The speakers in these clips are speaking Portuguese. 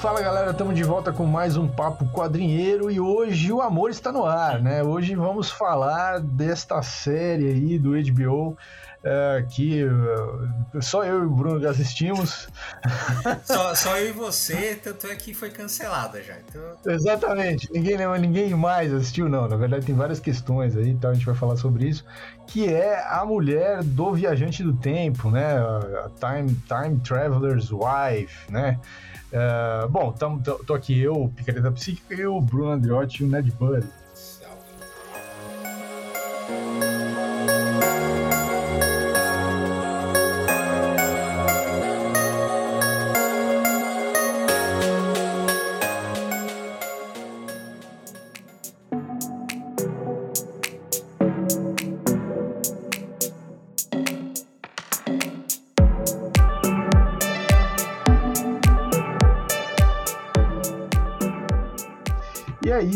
Fala galera, estamos de volta com mais um Papo Quadrinheiro e hoje o amor está no ar, né? Hoje vamos falar desta série aí do HBO é, que uh, só eu e o Bruno já assistimos. Só, só eu e você, tanto é que foi cancelada já. Então... Exatamente, ninguém, ninguém mais assistiu, não. Na verdade, tem várias questões aí, então a gente vai falar sobre isso. Que é a mulher do viajante do tempo, né? A Time, time Traveler's Wife, né? Uh, bom, tô aqui eu, Picareta Psíquica, e o Bruno Andriotti e o Ned Buddy.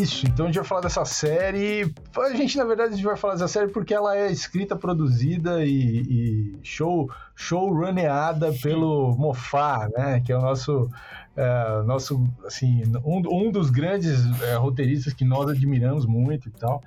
Isso. Então a gente vai falar dessa série. A gente, na verdade, a gente vai falar dessa série porque ela é escrita, produzida e, e show showruneada pelo Mofá, né? Que é o nosso. É, nosso assim um, um dos grandes é, roteiristas que nós admiramos muito e tal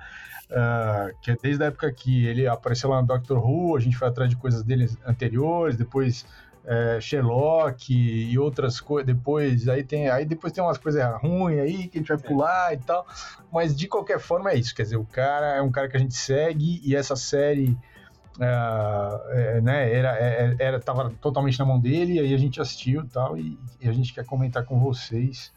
Uh, que é desde a época que ele apareceu lá no Doctor Who, a gente foi atrás de coisas dele anteriores, depois é, Sherlock e outras coisas. Depois, aí tem, aí depois tem umas coisas ruins aí que a gente vai pular e tal. Mas de qualquer forma é isso. Quer dizer, o cara é um cara que a gente segue e essa série. Uh, é, né, era, é, era, tava totalmente na mão dele, aí a gente assistiu e tal, e, e a gente quer comentar com vocês.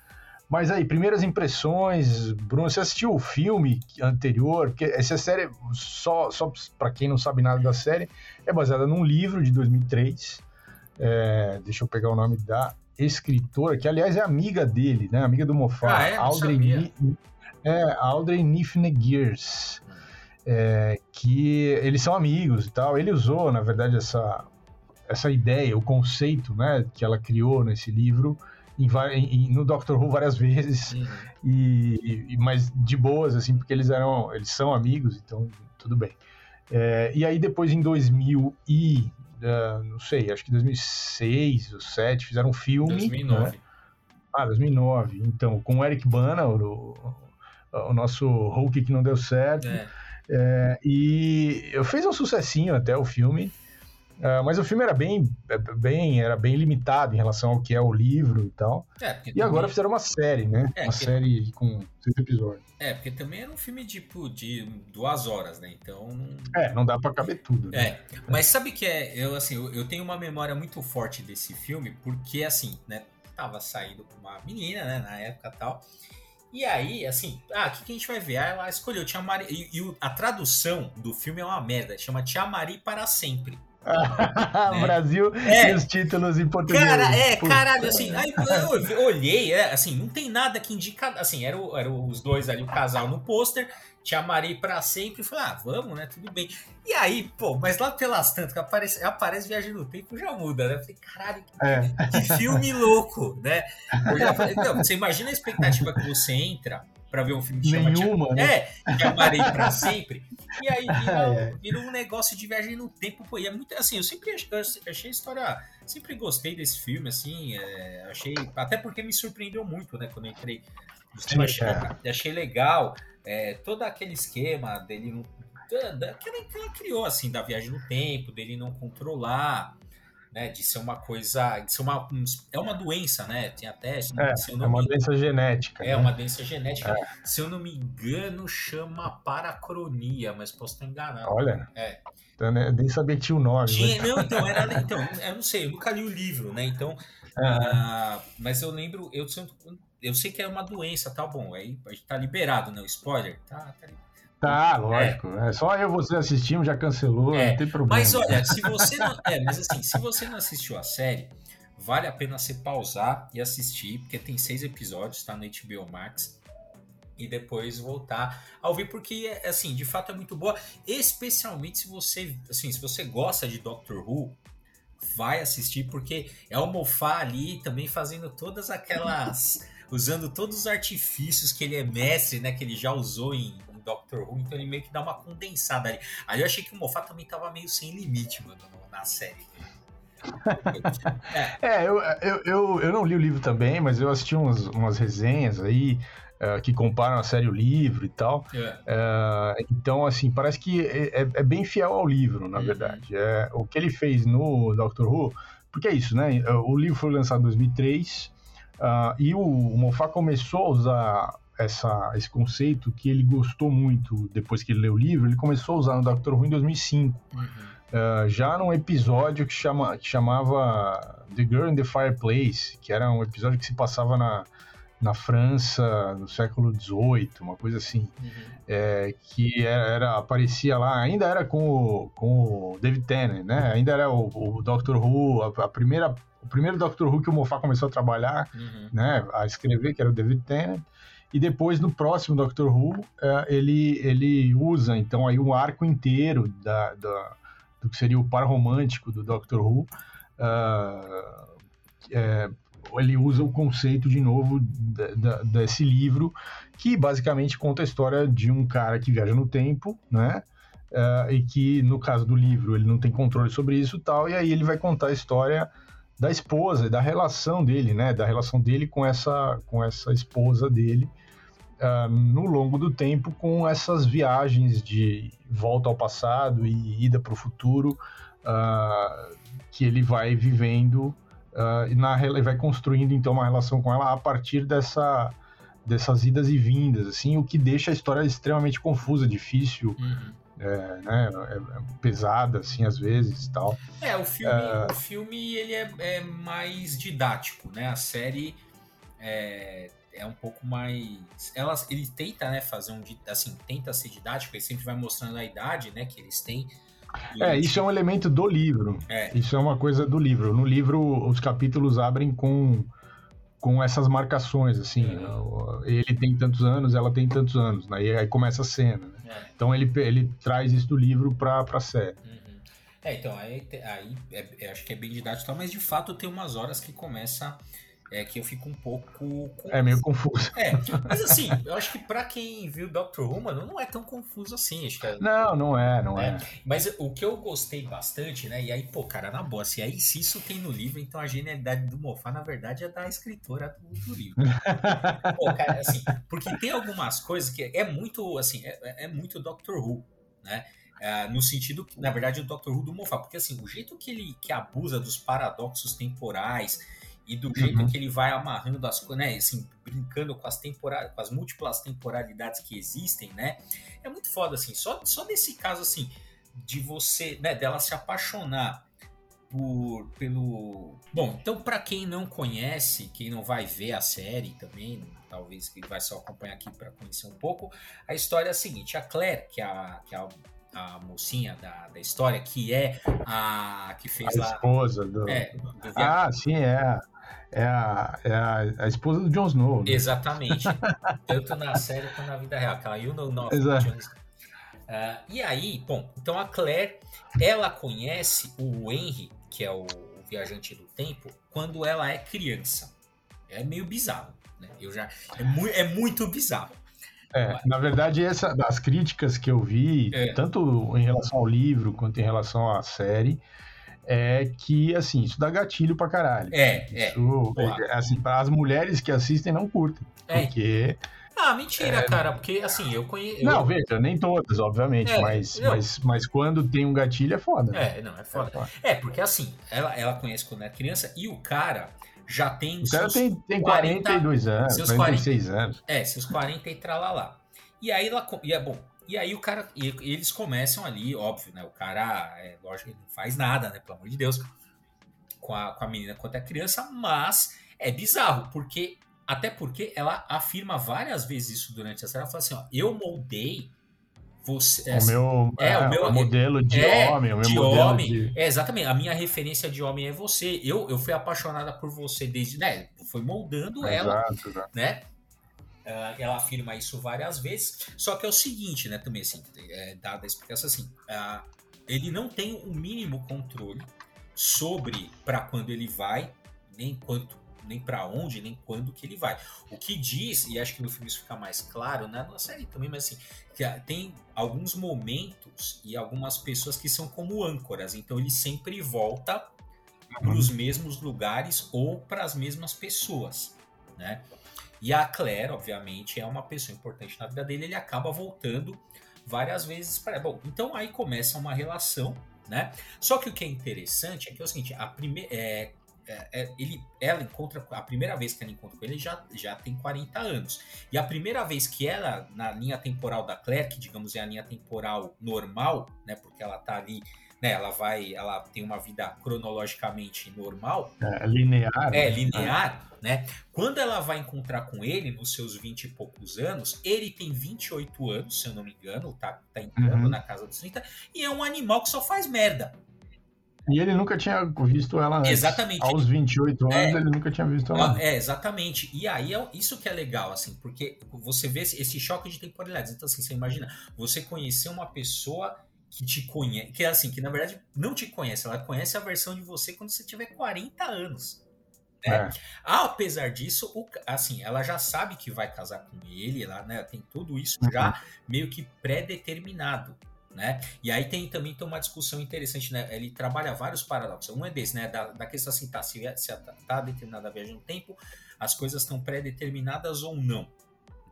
Mas aí, primeiras impressões, Bruno, você assistiu o filme anterior? Que essa série, só, só para quem não sabe nada da série, é baseada num livro de 2003 é, deixa eu pegar o nome da escritora, que aliás é amiga dele, né? Amiga do Moffat. Ah, é? Audrey, Ni, é, Audrey Nifne Gears. É, que eles são amigos e tal. Ele usou, na verdade, essa, essa ideia, o conceito né, que ela criou nesse livro em, em, no Doctor Who várias vezes, e, e, mas de boas, assim, porque eles eram, eles são amigos, então tudo bem. É, e aí depois em 2000 e uh, não sei, acho que 2006 ou 2007, fizeram um filme. 2009. Né? Ah, 2009. Então, com o Eric Bana, o, o nosso Hulk que não deu certo. É. É, e fez um sucessinho até o filme. Uh, mas o filme era bem, bem, era bem limitado em relação ao que é o livro e tal. É, e agora fizeram uma série, né? É, uma porque... série com seis episódios. É, porque também era um filme tipo de duas horas, né? Então. É, não dá para caber tudo. Né? É. Mas sabe que é. Eu, assim, eu, eu, tenho uma memória muito forte desse filme, porque, assim, né? Tava saindo com uma menina, né? Na época tal. E aí, assim, ah, o que, que, a gente vai ver? Ah, ela escolheu Tia Mari. E, e, a tradução do filme é uma merda, chama Tia Mari para sempre. né? Brasil é. e os títulos em português. Cara, é, caralho, assim, aí eu olhei, é, assim, não tem nada que indica, assim, eram era os dois ali, o casal no pôster, te amarei para sempre, falei, ah, vamos, né, tudo bem. E aí, pô, mas lá pelas tantas, que aparece, aparece Viagem no Tempo, já muda, né, eu falei, caralho, que, é. que filme louco, né. Falei, não, você imagina a expectativa que você entra para ver um filme que chama Nenhuma, né? É, que amarei para sempre. E aí vira, vira, um negócio de viagem no tempo, pô. E é muito assim, eu sempre achei, achei a história. Sempre gostei desse filme, assim. É, achei. Até porque me surpreendeu muito, né? Quando eu entrei no cinema. Achei, achei legal é, todo aquele esquema dele. Que ela criou, assim, da viagem no tempo, dele não controlar né, de ser uma coisa, de ser uma é uma doença, né? Tem até se, é, se é uma me, doença genética. É né? uma doença genética. É. Se eu não me engano, chama paracronia, mas posso estar enganado. Olha. É. Então, né, nem sabia que tinha o nome. Tinha, não, então era, então, eu não sei, eu nunca li o livro, né? Então, uh, mas eu lembro, eu, eu sei que é uma doença, tá bom? Aí tá liberado, né? O spoiler, tá, tá liberado. Tá, lógico. É. é. Só eu você assistimos, já cancelou, é. não tem problema. Mas olha, se você não. É, mas assim, se você não assistiu a série, vale a pena você pausar e assistir, porque tem seis episódios, tá no HBO Max. E depois voltar a ouvir, porque, assim, de fato é muito boa. Especialmente se você, assim, se você gosta de Doctor Who, vai assistir, porque é o Mofá ali também fazendo todas aquelas. usando todos os artifícios que ele é mestre, né? Que ele já usou em Doctor Who, então ele meio que dá uma condensada ali. Aí eu achei que o Moffat também tava meio sem limite, mano, na série. é, é eu, eu, eu, eu, não li o livro também, mas eu assisti umas, umas resenhas aí uh, que comparam a série o livro e tal. Uh, então, assim, parece que é, é, é, bem fiel ao livro, na uhum. verdade. É, o que ele fez no Doctor Who, porque é isso, né? O livro foi lançado em 2003 uh, e o, o Moffat começou a usar essa, esse conceito que ele gostou muito depois que ele leu o livro, ele começou a usar no Doctor Who em 2005. Uhum. Uh, já num episódio que, chama, que chamava The Girl in the Fireplace, que era um episódio que se passava na, na França no século XVIII, uma coisa assim, uhum. é, que era, era, aparecia lá, ainda era com o, com o David Tennant, né? Ainda era o, o Doctor Who, a, a, primeira, o primeiro Doctor Who que o Moffat começou a trabalhar, uhum. né? A escrever, que era o David Tennant. E depois, no próximo Doctor Who, é, ele, ele usa, então, aí um arco inteiro da, da do que seria o par romântico do Doctor Who. Uh, é, ele usa o conceito de novo desse livro, que basicamente conta a história de um cara que viaja no tempo, né? Uh, e que no caso do livro ele não tem controle sobre isso tal, e aí ele vai contar a história da esposa, da relação dele, né? Da relação dele com essa, com essa esposa dele uh, no longo do tempo com essas viagens de volta ao passado e ida para o futuro uh, que ele vai vivendo uh, e na, ele vai construindo então uma relação com ela a partir dessa dessas idas e vindas, assim, o que deixa a história extremamente confusa, difícil, uhum. é, né, é, é pesada, assim, às vezes, tal. É, o filme, uh, o filme ele é, é, mais didático, né? A série é, é um pouco mais. Ela, ele tenta, né, fazer um. Assim, tenta ser didático, ele sempre vai mostrando a idade, né, que eles têm. É, isso é um elemento do livro. É. Isso é uma coisa do livro. No livro, os capítulos abrem com, com essas marcações, assim. Uhum. Ele tem tantos anos, ela tem tantos anos. Né? E aí começa a cena. Né? É. Então ele, ele traz isso do livro para a série. Uhum. É, então, aí, aí é, é, acho que é bem didático, mas de fato tem umas horas que começa é que eu fico um pouco. É meio confuso. É, mas assim, eu acho que pra quem viu Doctor Who, mano, não é tão confuso assim. Acho que é... Não, não é, não é. é. Mas o que eu gostei bastante, né? E aí, pô, cara, na boa, se, aí, se isso tem no livro, então a genialidade do Mofá, na verdade, é da escritora do, do livro. pô, cara, assim, porque tem algumas coisas que é muito, assim, é, é muito Doctor Who, né? É, no sentido que, na verdade, o Doctor Who do Mofá, porque assim, o jeito que ele que abusa dos paradoxos temporais e do jeito uhum. que ele vai amarrando as coisas, né, assim, brincando com as temporadas, com as múltiplas temporalidades que existem, né? É muito foda assim. Só só nesse caso assim de você, né, dela se apaixonar por pelo Bom, então para quem não conhece, quem não vai ver a série também, talvez que vai só acompanhar aqui para conhecer um pouco, a história é a seguinte, a Claire, que é a que é a a mocinha da, da história, que é a que fez a lá. esposa do. É, do ah, sim, é é a, é a, a esposa do Jon Snow. Né? Exatamente. Tanto na série quanto na vida real. Aquela You Know Nothing. Exato. Uh, e aí, bom, então a Claire, ela conhece o Henry, que é o, o viajante do tempo, quando ela é criança. É meio bizarro, né? Eu já, é, mu é muito bizarro. É, na verdade, essa, das críticas que eu vi, é. tanto em relação ao livro quanto em relação à série, é que, assim, isso dá gatilho pra caralho. É, é. isso, é. é assim, as mulheres que assistem não curtem. É. Porque. Ah, mentira, é... cara, porque assim, eu conheço. Não, veja, nem todas, obviamente, é, mas, mas, mas quando tem um gatilho é foda. É, não, é foda. É, foda. é porque assim, ela, ela conhece quando é criança e o cara já tem. O cara tem, tem 42 40, anos, seus 46 40, anos. É, seus 40 e tralalá. E aí ela. E é bom, e aí o cara, e eles começam ali, óbvio, né? O cara, é, lógico, ele não faz nada, né? Pelo amor de Deus, com a, com a menina quanto a criança, mas é bizarro, porque até porque ela afirma várias vezes isso durante a série. Ela fala assim: ó, eu moldei você. O meu, é, é, o meu modelo de é, homem, o meu de modelo homem. De... É, exatamente. A minha referência de homem é você. Eu, eu fui apaixonada por você desde. Né, foi moldando ela. Exato, né? Uh, ela afirma isso várias vezes. Só que é o seguinte, né? Também assim, é, dada a explicação assim, uh, ele não tem o mínimo controle sobre para quando ele vai, nem quanto, nem para onde, nem quando que ele vai. O que diz, e acho que no filme isso fica mais claro, né? Na série também, mas assim, que tem alguns momentos e algumas pessoas que são como âncoras. Então ele sempre volta para os mesmos lugares ou para as mesmas pessoas, né? E a Claire, obviamente, é uma pessoa importante na vida dele, ele acaba voltando várias vezes para. Bom, então aí começa uma relação, né? Só que o que é interessante é que é o seguinte: a primeira. É, é, é, ele, ela encontra. A primeira vez que ela encontra com ele já, já tem 40 anos. E a primeira vez que ela, na linha temporal da Claire, que digamos é a linha temporal normal, né? Porque ela tá ali né, ela vai, ela tem uma vida cronologicamente normal. É, linear. É, né? linear, né? Quando ela vai encontrar com ele, nos seus 20 e poucos anos, ele tem 28 anos, se eu não me engano, tá, tá entrando uhum. na casa dos 30, e é um animal que só faz merda. E ele nunca tinha visto ela antes. Exatamente. Aos 28 anos, é, ele nunca tinha visto ela. É, exatamente. E aí, é isso que é legal, assim, porque você vê esse choque de temporalidades. Então, assim, você imagina, você conhecer uma pessoa que te conhece, que é assim, que na verdade não te conhece, ela conhece a versão de você quando você tiver 40 anos. Né? É. Apesar disso, o, assim, ela já sabe que vai casar com ele, ela né, tem tudo isso uhum. já meio que pré-determinado. Né? E aí tem também tem uma discussão interessante, né? Ele trabalha vários paradoxos. Um é desse, né? Da, da questão assim, tá, se, se tá, tá determinada a viagem no tempo, as coisas estão pré-determinadas ou não.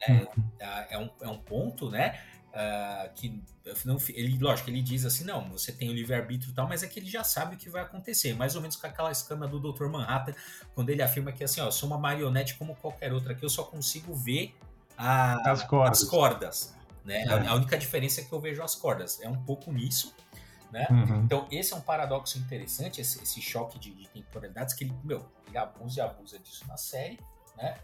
Né? Uhum. É, é, um, é um ponto, né? Uh, que não, ele, lógico, ele diz assim, não, você tem o livre-arbítrio e tal, mas é que ele já sabe o que vai acontecer, mais ou menos com aquela escama do Dr. Manhattan, quando ele afirma que assim, ó, eu sou uma marionete como qualquer outra, que eu só consigo ver a, as cordas, as cordas né? É. A, a, única diferença é que eu vejo as cordas, é um pouco nisso, né? Uhum. Então esse é um paradoxo interessante, esse, esse choque de, de, temporalidades, que ele, meu, ele abusa e abusa disso na série, né?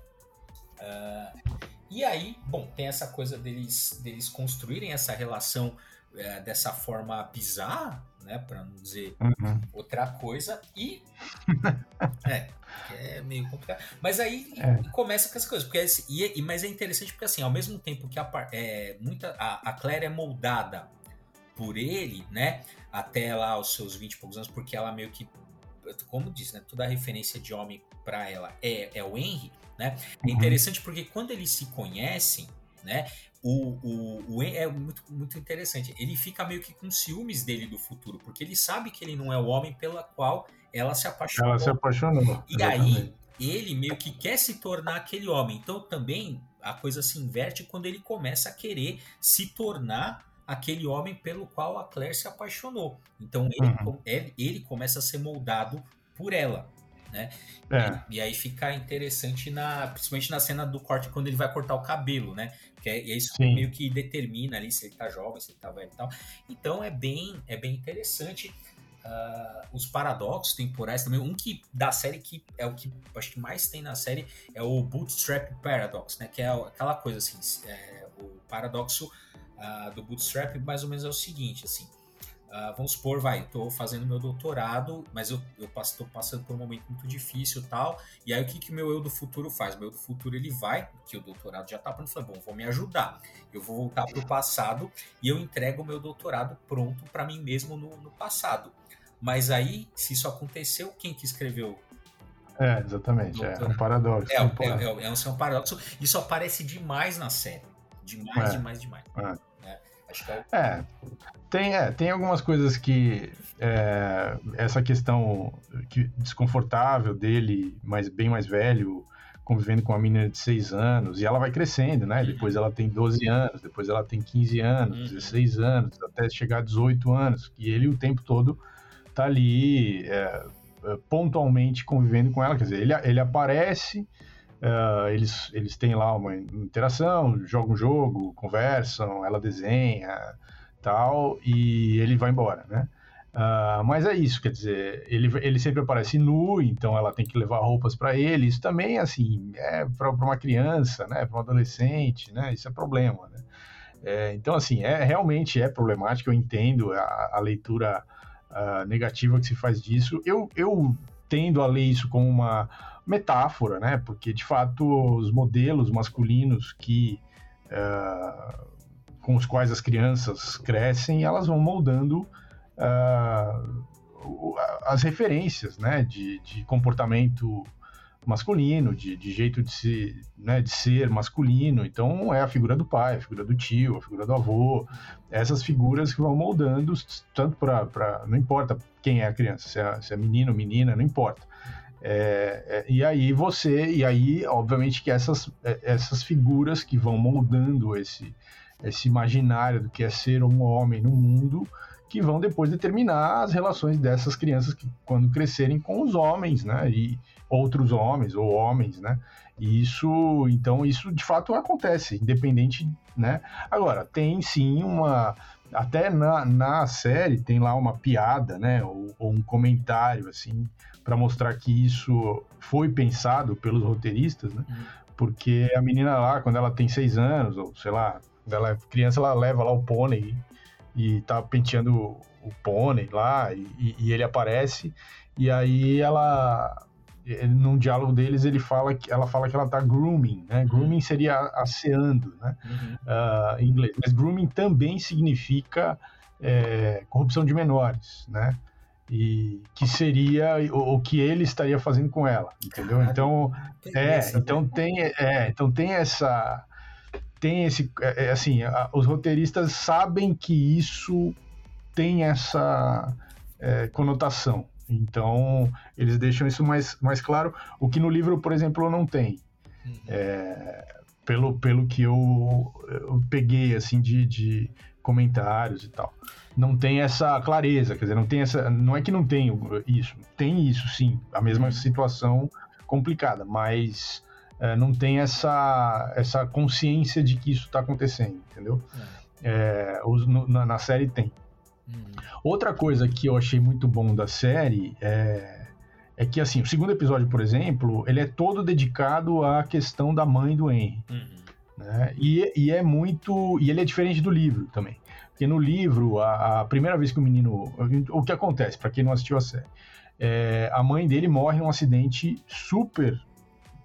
Uh, e aí, bom, tem essa coisa deles, deles construírem essa relação é, dessa forma bizarra, né, para não dizer uhum. outra coisa, e é, é meio complicado. Mas aí é. começa com essas coisas, porque e, mas é interessante porque assim, ao mesmo tempo que a, é, muita, a, a Claire é moldada por ele, né, até lá os seus 20 e poucos anos, porque ela meio que como disse, né, toda a referência de homem para ela é, é o Henry, né? É uhum. interessante porque quando eles se conhecem, né? O, o, o é muito, muito interessante. Ele fica meio que com ciúmes dele do futuro, porque ele sabe que ele não é o homem pela qual ela se apaixonou. Ela se apaixonou. E exatamente. aí, ele meio que quer se tornar aquele homem. Então, também a coisa se inverte quando ele começa a querer se tornar aquele homem pelo qual a Claire se apaixonou. Então, ele, uhum. ele, ele começa a ser moldado por ela né? É. E, e, aí fica interessante, na, principalmente na cena do corte, quando ele vai cortar o cabelo, né? Que é, é isso Sim. meio que determina ali se ele tá jovem, se ele tá velho e tal. Então é bem, é bem interessante. Uh, os paradoxos temporais também. Um que da série que é o que acho que mais tem na série é o Bootstrap Paradox, né? Que é aquela coisa assim, é, o paradoxo uh, do Bootstrap mais ou menos é o seguinte, assim. Uh, vamos supor, vai, estou fazendo meu doutorado, mas eu estou passando por um momento muito difícil e tal. E aí o que que meu eu do futuro faz? Meu eu do futuro ele vai, que o doutorado já está pronto, fala, bom, vou me ajudar. Eu vou voltar para o passado e eu entrego o meu doutorado pronto para mim mesmo no, no, passado. Mas aí, se isso aconteceu, quem que escreveu? É, exatamente, é um paradoxo. É, é, é, é, é, um, é um paradoxo. Isso aparece demais na série. Demais, é. demais, demais. É. Acho que é, é, tem, é, tem algumas coisas que é, essa questão que, desconfortável dele, mas bem mais velho, convivendo com uma menina de 6 anos, e ela vai crescendo, né? Uhum. Depois ela tem 12 anos, depois ela tem 15 anos, uhum. 16 anos, até chegar a 18 anos, e ele o tempo todo tá ali é, é, pontualmente convivendo com ela, quer dizer, ele, ele aparece, Uh, eles, eles têm lá uma interação, jogam um jogo, conversam, ela desenha, tal, e ele vai embora, né? Uh, mas é isso, quer dizer, ele, ele sempre aparece nu, então ela tem que levar roupas para ele. Isso também, assim, é para uma criança, né? Para um adolescente, né? Isso é problema, né? É, então, assim, é realmente é problemático. Eu entendo a, a leitura uh, negativa que se faz disso. Eu, eu tendo a ler isso como uma metáfora, né? Porque de fato os modelos masculinos que uh, com os quais as crianças crescem, elas vão moldando uh, as referências, né? De, de comportamento masculino, de, de jeito de, se, né, de ser masculino. Então é a figura do pai, a figura do tio, a figura do avô, essas figuras que vão moldando, tanto para. Não importa quem é a criança, se é, se é menino, menina, não importa. É, é, e aí você, e aí, obviamente, que essas, é, essas figuras que vão moldando esse, esse imaginário do que é ser um homem no mundo, que vão depois determinar as relações dessas crianças que, quando crescerem com os homens, né? E outros homens ou homens, né? E isso, então, isso de fato acontece, independente, né? Agora, tem sim uma. Até na, na série tem lá uma piada, né? Ou, ou um comentário, assim, para mostrar que isso foi pensado pelos roteiristas, né? Uhum. Porque a menina lá, quando ela tem seis anos, ou sei lá, ela é criança, ela leva lá o pônei e, e tá penteando o pônei lá, e, e, ele aparece, e aí ela. Num diálogo deles, ele fala que ela fala que ela tá grooming, né? Uhum. Grooming seria asseando, né? Uhum. Uh, em inglês. Mas grooming também significa é, corrupção de menores, né? e que seria o, o, que ele estaria fazendo com ela, entendeu? Caralho, então, é, então tem, é, então tem essa, tem esse, é, é, assim, a, os roteiristas sabem que isso tem essa é, conotação, então eles deixam isso mais, mais claro, o que no livro, por exemplo, não tem. Uhum. É, pelo, pelo que eu, eu peguei assim de, de comentários e tal não tem essa clareza, quer dizer, não tem essa. Não é que não tem isso, tem isso sim, a mesma uhum. situação complicada, mas é, não tem essa, essa consciência de que isso está acontecendo, entendeu? É. É, os, no, na, na, série tem. Uhum. Outra coisa que eu achei muito bom da série é, é que, assim, o segundo episódio, por exemplo, ele é todo dedicado à questão da mãe do Henry. Uhum. Né? E, e é muito. E ele é diferente do livro também. Porque no livro, a, a primeira vez que o menino. O que acontece, para quem não assistiu a série? É, a mãe dele morre num acidente super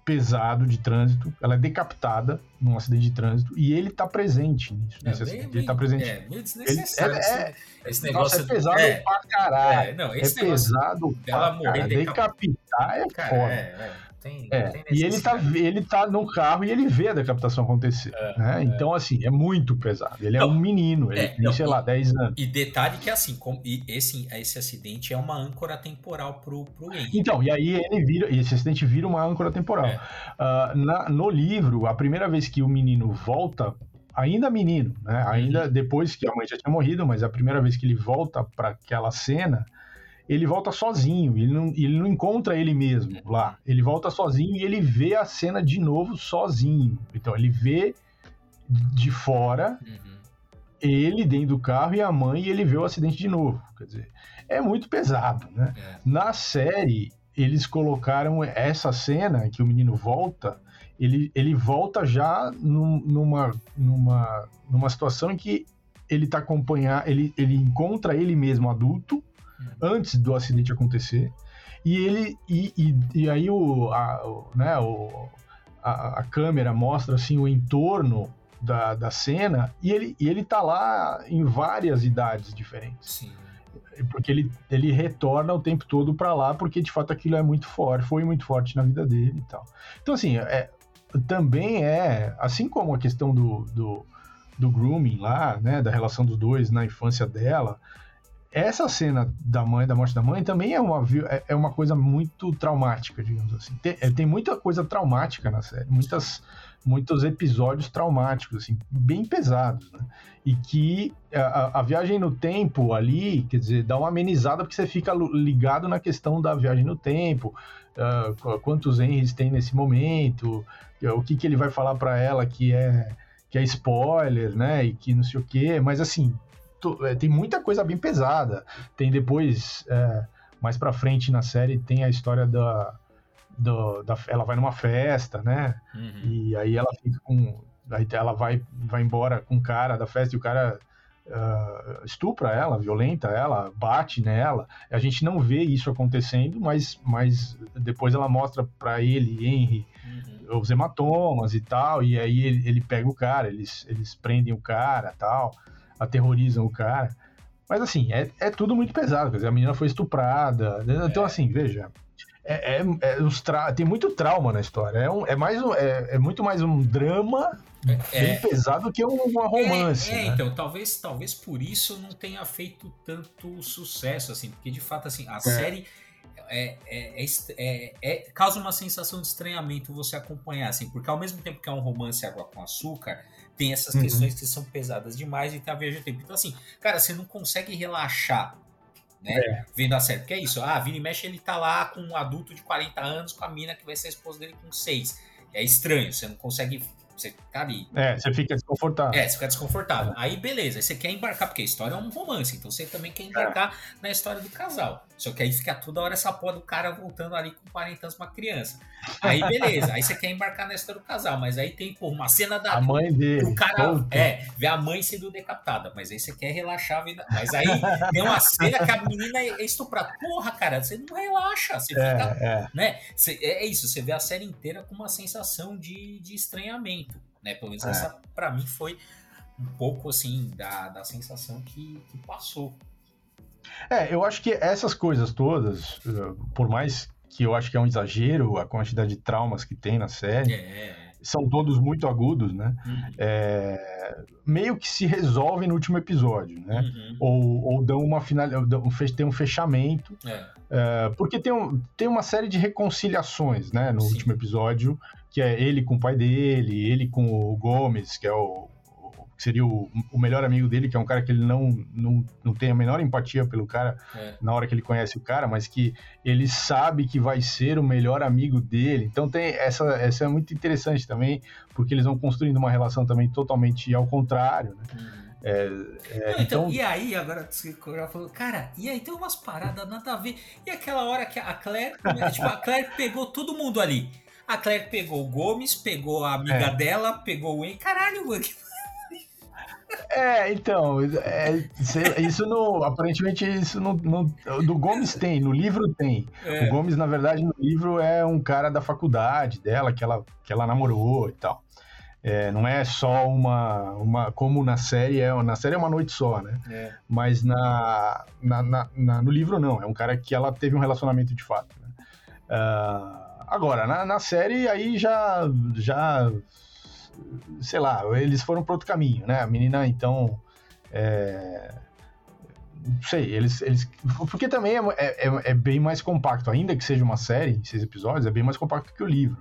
pesado de trânsito, ela é decapitada num acidente de trânsito e ele tá presente nisso. É, bem. Ele tá presente. É, meio desnecessário. Ele, é, esse negócio nossa, é pesado é, pra caralho. É, não, esse é pesado pra morrer Decapitar é cara, foda. É, é. Tem, é, tem e ele tá, ele tá no carro e ele vê a decapitação acontecer. É, né? É. Então, assim, é muito pesado. Ele é não, é um menino, ele é, tem, não, sei e, lá, 10 anos. E detalhe que, assim, com, e esse, esse acidente é uma âncora temporal pro, pro Henry. Então, e aí ele vira, esse acidente vira uma âncora temporal. Uh, na, no livro, a primeira vez que o menino volta ainda menino, né? Ainda uhum. depois que a mãe já tinha morrido, mas a primeira vez que ele volta para aquela cena, ele volta sozinho, ele não, ele não encontra ele mesmo lá. Ele volta sozinho e ele vê a cena de novo sozinho. Então ele vê de fora uhum. ele dentro do carro e a mãe e ele vê o acidente de novo. Quer dizer, é muito pesado, né? É. Na série, eles colocaram essa cena que o menino volta, ele, ele volta já num, numa, numa, numa situação em que ele tá acompanhando, ele, ele encontra ele mesmo adulto antes do acidente acontecer. E ele e, e, e aí o, a, o, né, o, a, a, câmera mostra assim o entorno da, da cena e ele, e ele tá lá em várias idades diferentes. Sim. Porque ele, ele retorna o tempo todo para lá, porque de fato aquilo é muito forte, foi muito forte na vida dele e tal. Então, assim, é, também é, assim como a questão do, do, do grooming lá, né, da relação dos dois na infância dela, essa cena da mãe, da morte da mãe, também é uma, é, é uma coisa muito traumática, digamos assim. Tem, é, tem muita coisa traumática na série, muitas, muitos episódios traumáticos, assim, bem pesados, né? E que a, a, viagem no tempo ali, quer dizer, dá uma amenizada porque você fica ligado na questão da viagem no tempo, uh, quantos Henrys tem nesse momento, o que, que ele vai falar para ela que é que é spoiler, né? E que não sei o quê, mas assim, é, tem muita coisa bem pesada. Tem depois, é, mais pra frente na série, tem a história da, do, da. Ela vai numa festa, né? Uhum. E aí ela fica com. Aí ela vai, vai embora com o cara da festa e o cara uh, estupra ela, violenta ela, bate nela. A gente não vê isso acontecendo, mas, mas depois ela mostra para ele, Henry, uhum. os hematomas e tal. E aí ele, ele pega o cara, eles, eles prendem o cara tal aterrorizam o cara. Mas assim, é, é tudo muito pesado. Quer dizer, a menina foi estuprada. Né? Então, é. assim, veja. é, é, é os tra... tem muito trauma na história. É, um, é, mais um, é, é muito mais um drama é, bem pesado que um, uma romance. É, né? então, talvez, talvez por isso não tenha feito tanto sucesso, assim, porque de fato, assim, a série. É, é, é, é, causa uma sensação de estranhamento você acompanhar, assim, porque ao mesmo tempo que é um romance água com açúcar, tem essas uhum. questões que são pesadas demais e tem a viagem do tempo. Então, assim, cara, você não consegue relaxar né? É. Vendo a série. Porque é isso, ah, Vini Mexe ele tá lá com um adulto de 40 anos com a mina que vai ser a esposa dele com 6. É estranho, você não consegue você tá ali. É, você fica desconfortável. É, você fica desconfortável. Aí beleza, aí você quer embarcar, porque a história é um romance, então você também quer embarcar é. na história do casal. Só que aí fica toda hora essa porra do cara voltando ali com 40 anos, uma criança. Aí beleza, aí você quer embarcar na história do casal, mas aí tem, pô, uma cena da. A mãe dele. O cara, é, vê a mãe sendo decapitada, mas aí você quer relaxar. Mas aí tem uma cena que a menina é estuprada. Porra, cara, você não relaxa. Você é, fica. É. Né? Você, é isso, você vê a série inteira com uma sensação de, de estranhamento. Né? Pelo menos é. essa, para mim, foi um pouco assim da, da sensação que, que passou. É, eu acho que essas coisas todas, eh, por mais que eu acho que é um exagero a quantidade de traumas que tem na série, é. São todos muito agudos, né? Uhum. É, meio que se resolvem no último episódio, né? Uhum. Ou, ou dão uma final, tem um fechamento, é. é. porque tem, um, tem uma série de reconciliações, né? No Sim. último episódio, que é ele com o pai dele, ele com o Gomes, que é o que seria o, o, melhor amigo dele, que é um cara que ele não, não, não tem a menor empatia pelo cara é. na hora que ele conhece o cara, mas que ele sabe que vai ser o melhor amigo dele. Então tem essa, essa é muito interessante também, porque eles vão construindo uma relação também totalmente ao contrário, né? Uhum. É, é, não, então, então, e aí, agora já falou, cara, e aí tem umas paradas nada a ver. E aquela hora que a Claire, tipo, a Claire pegou todo mundo ali. A Claire pegou o Gomes, pegou a amiga é. dela, pegou o Wayne. Caralho, mano, que é, então, é, isso não. Aparentemente, isso não, não. Do Gomes tem, no livro tem. É. O Gomes, na verdade, no livro é um cara da faculdade dela, que ela, que ela namorou e tal. É, não é só uma, uma. Como na série é. Na série é uma noite só, né? É. Mas na, na, na, na, no livro não. É um cara que ela teve um relacionamento de fato. Né? Uh, agora, na, na série aí já. já sei lá, eles foram para outro caminho, né? A menina, então. É, não sei, eles, eles. Porque também é, é, é, é, bem mais compacto, ainda que seja uma série, seis episódios, é bem mais compacto que o livro.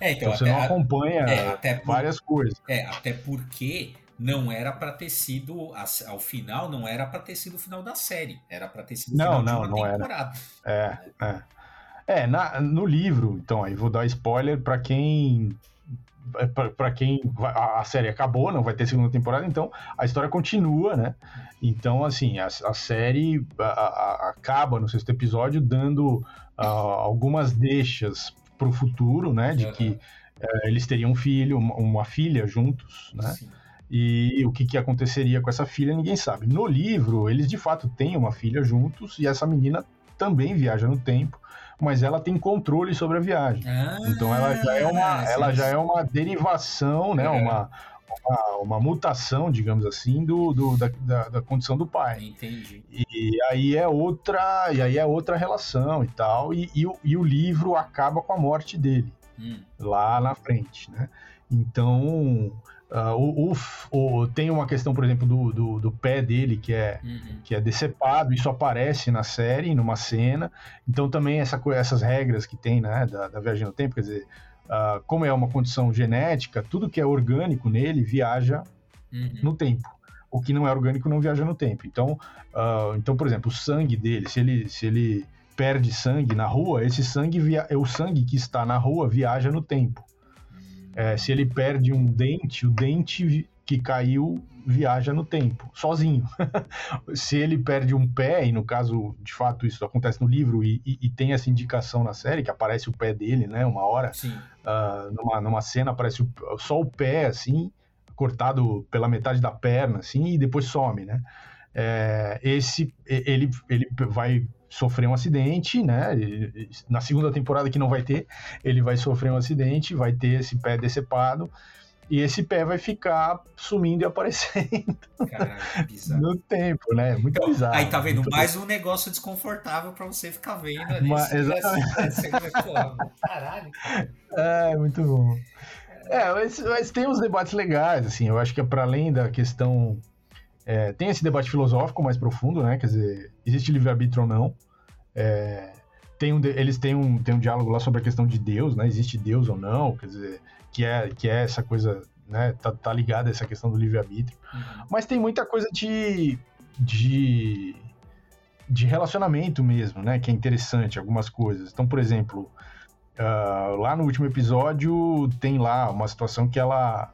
É, então, então você não acompanha é, várias por, coisas. É, até porque não era para ter sido ao final não era para ter sido o final da série era para ter sido o não, final não, de uma não temporada era. é é é na, no livro então aí vou dar spoiler para quem para quem a, série acabou, não vai ter segunda temporada, então a história continua, né? Então, assim, a, a série a, acaba no sexto episódio dando algumas deixas para o futuro, né? De que é, eles teriam um filho, uma, uma filha juntos, né? Sim. E o que, que aconteceria com essa filha, ninguém sabe. No livro, eles de fato têm uma filha juntos e essa menina também viaja no tempo mas ela tem controle sobre a viagem. Ah, então ela já é uma, ela já é uma derivação, né? É. Uma, uma, uma, mutação, digamos assim, do, do da, da, da, condição do pai. Entendi. E aí é outra, e aí é outra relação e tal. E, e, e o livro acaba com a morte dele hum. lá na frente, né? Então Uh, o, o, o, tem uma questão, por exemplo, do, do, do pé dele que é, uhum. que é decepado, isso aparece na série, numa cena. Então também essa, essas regras que tem né, da, da viagem no tempo, quer dizer, uh, como é uma condição genética, tudo que é orgânico nele viaja uhum. no tempo. O que não é orgânico não viaja no tempo. Então, uh, então por exemplo, o sangue dele, se ele, se ele perde sangue na rua, esse sangue via, é o sangue que está na rua viaja no tempo. É, se ele perde um dente, o dente que caiu viaja no tempo, sozinho. se ele perde um pé, e no caso, de fato, isso acontece no livro, e, e, e tem essa indicação na série, que aparece o pé dele, né? Uma hora, uh, numa, numa cena, aparece o, só o pé, assim, cortado pela metade da perna, assim, e depois some, né? É, esse, ele, ele vai sofrer um acidente, né? Na segunda temporada que não vai ter, ele vai sofrer um acidente, vai ter esse pé decepado E esse pé vai ficar sumindo e aparecendo Caralho, bizarro. no tempo, né? Muito Então, bizarro. aí tá vendo? Mais um negócio desconfortável pra você ficar vendo ali. Mas- exatamente. você vai, pô, Caralho. cara. É, muito bom. É, mas, mas tem uns debates legais, assim, eu acho que é para além da questão. É, tem esse debate filosófico mais profundo, né? Quer dizer, existe livre-arbítrio ou não? É, tem um, eles têm um, têm um diálogo lá sobre a questão de Deus, né? Existe Deus ou não? Quer dizer, que é, que é essa coisa, né? Tá, tá ligada a essa questão do livre-arbítrio. Uhum. Mas tem muita coisa de, de, de relacionamento mesmo, né? Que é interessante, algumas coisas. Então, por exemplo, ah, lá no último episódio tem lá uma situação que ela.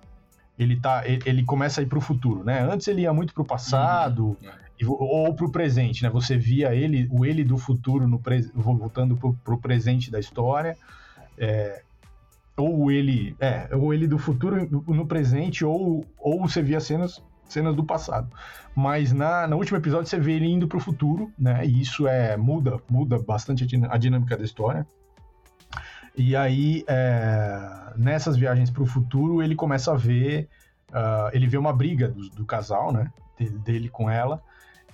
Ele, tá, ele, começa a ir pro futuro, né? Antes ele ia muito pro passado Uhum. ou pro presente, né? Você via ele, o ele do futuro no pre- voltando pro, pro presente da história. É, ou ele, é, ou ele do futuro no, presente, ou, ou você via cenas, cenas do passado. Mas na, no último episódio você vê ele indo pro futuro, né? E isso é muda, muda bastante a dinâmica da história. E aí, é, nessas viagens pro futuro, ele começa a ver, ah, ele vê uma briga do, do casal, né? Dele, dele com ela.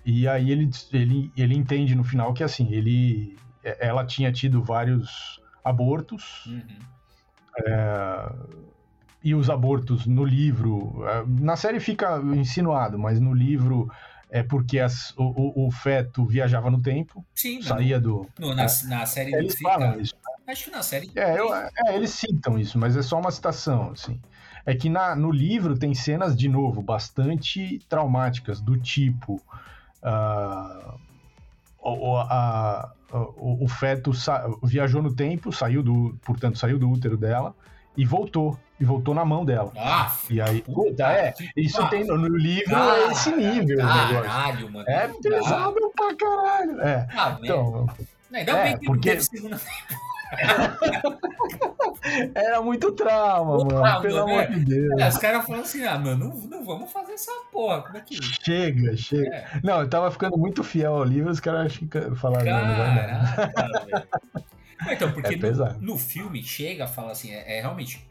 E aí ele, ele, ele entende no final que assim, ele, ela tinha tido vários abortos, Uhum. e os abortos no livro. eh, Na série fica insinuado, mas no livro é porque as- o, o- feto viajava no tempo, Sim, saía do. no- na, na série Eles falam isso. Acho que na série. É, eu- é, eles citam isso, mas é só uma citação, assim. É que na, no livro tem cenas, de novo, bastante traumáticas, do tipo. o, o- a- o- o feto sa- viajou no tempo, saiu do. Portanto, saiu do útero dela e voltou. E voltou na mão dela. Ah, E aí, puta, é, isso tem no, no livro, Cara, é esse nível o negócio. Caralho, mano. É pesado pra caralho. É, Ah, então, Ainda é, bem que porque- não segunda era muito trauma, Muito mano. trauma, pelo né? amor de Deus. É, os caras falam assim, ah, mano, não, não vamos fazer essa porra. Como é que. Chega, chega. É, Não, eu tava ficando muito fiel ao livro, os caras ficam falando, não, não caraca. Não, Então, porque É no, no filme chega, fala assim, é, é realmente.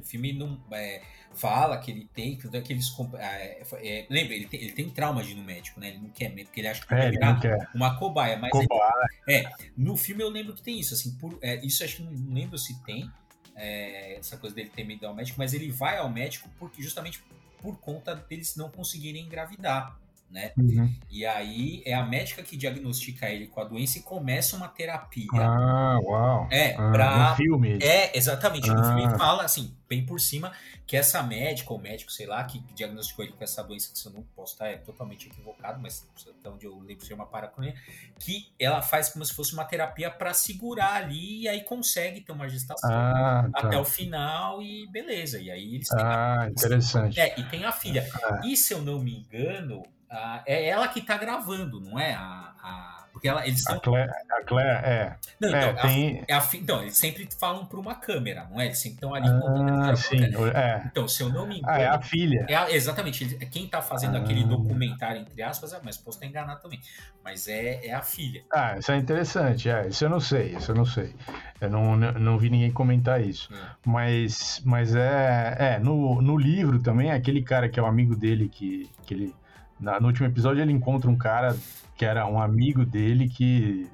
O filme não é, fala que ele tem, que que eles. é, é, lembra, ele tem, ele tem trauma de ir no médico, né? Ele não quer mesmo, porque ele acha que É, vai ele virar uma cobaia. Mas é Cobaia. no filme eu lembro que tem isso, assim, por, é, isso acho que não, lembro se tem, é, essa coisa dele ter medo ao médico, mas ele vai ao médico porque justamente por conta deles não conseguirem engravidar, né? Uhum. E aí é a médica que diagnostica ele com a doença e começa uma terapia. Ah, uau. É, Ah, pra. No filme. É, exatamente. No Ah. filme fala, assim, bem por cima, que essa médica ou médico, sei lá, que diagnosticou ele com essa doença, que se eu não posso estar é totalmente equivocado, mas até onde eu lembro ser uma paracronia, que ela faz como se fosse uma terapia para segurar ali e aí consegue ter uma gestação Ah, tá. até o final e beleza. E aí eles têm Ah, interessante. é, e tem a filha. Ah. E se eu não me engano, a- é ela que tá gravando, não é? A, a- porque ela, eles A estão. Claire, a Claire é. Não, É, então, a- tem. é a então, eles sempre falam para uma câmera, não é? Eles sempre estão ali Ah, sim. É. Então, se eu não me engano. Ah, é a filha. é a- exatamente, quem tá fazendo Ah. aquele documentário, entre aspas, é, mas posso estar enganado também. Mas é, é a filha. Ah, isso é interessante. É, isso eu não sei, isso eu não sei. Eu não, não, não vi ninguém comentar isso. É. Mas, mas é, é no, no livro também, aquele cara que é o amigo dele, que, que ele. Na- no último episódio ele encontra um cara que era um amigo dele que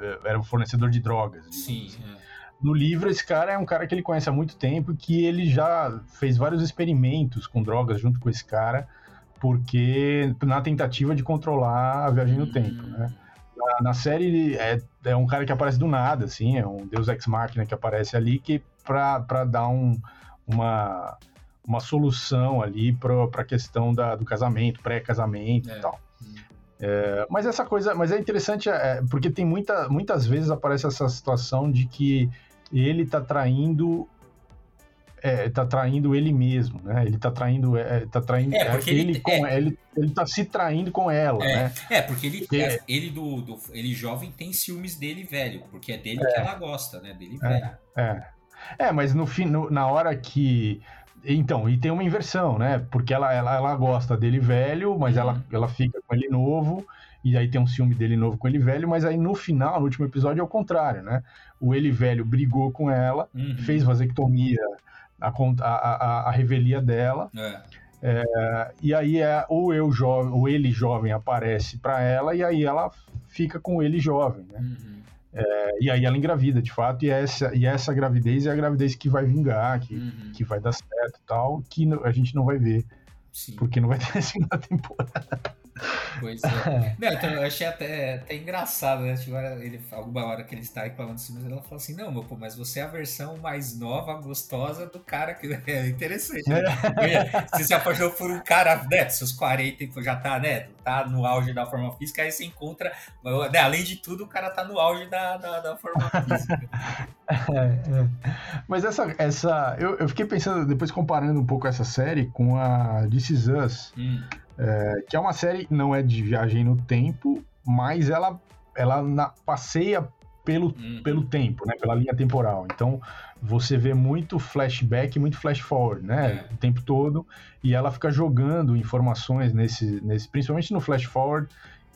eh, era um fornecedor de drogas. Sim. assim. é. No livro, esse cara é um cara que ele conhece há muito tempo que ele já fez vários experimentos com drogas junto com esse cara, porque na tentativa de controlar a viagem no Hum. tempo, né? Na, na série ele é, é um cara que aparece do nada, assim, é um Deus Ex Machina que aparece ali que pra, pra dar um, uma, uma solução ali pra, pra questão da, do casamento, pré-casamento É. e tal. Hum. É, mas essa coisa, mas é interessante é, porque tem muita, muitas vezes aparece essa situação de que ele tá traindo é, tá traindo ele mesmo, né? Ele tá traindo, é, tá traindo É, porque ele- ele, com ele, ele tá se traindo com ela, É. né? É, porque ele, É. ele do, do- ele jovem tem ciúmes dele velho, porque é dele que ela gosta, né? Dele É. velho. É, é mas no fim, no- na hora que então, e tem uma inversão, né? Porque ela, ela, ela gosta dele velho, mas Uhum. ela, ela fica com ele novo, e aí tem um ciúme dele novo com ele velho, mas aí no final, no último episódio, é o contrário, né? O ele velho brigou com ela, Uhum. fez vasectomia a, a, a revelia dela. É. É, e aí é ou eu jovem, ou ele jovem aparece para ela e aí ela fica com ele jovem, né? Uhum. É, e aí ela engravida, de fato, e essa, e essa gravidez é a gravidez que vai vingar, que, uhum. que vai dar certo e tal, que a gente não vai ver. Sim. Porque não vai ter segunda temporada. Pois é. Não, então eu achei até, até engraçado, né? Tipo, ele, alguma hora que ele está reclamando de cima, ela fala assim: Não, meu pô, mas você é a versão mais nova, gostosa do cara que é interessante. Né? Você se apaixonou por um cara, né? Seus 40 já tá, né? Tá no auge da forma física, aí você encontra. Né, além de tudo, o cara tá no auge da, da, da forma física. É, é. Mas essa. essa eu, eu fiquei pensando, depois comparando um pouco essa série com a This Is Us. Hum é, que é uma série, não é de viagem no tempo, mas ela, ela na, passeia pelo, uhum. pelo tempo, né? Pela linha temporal. Então, você vê muito flashback e muito flash forward, né? É. O tempo todo. E ela fica jogando informações nesse, nesse principalmente no flash forward,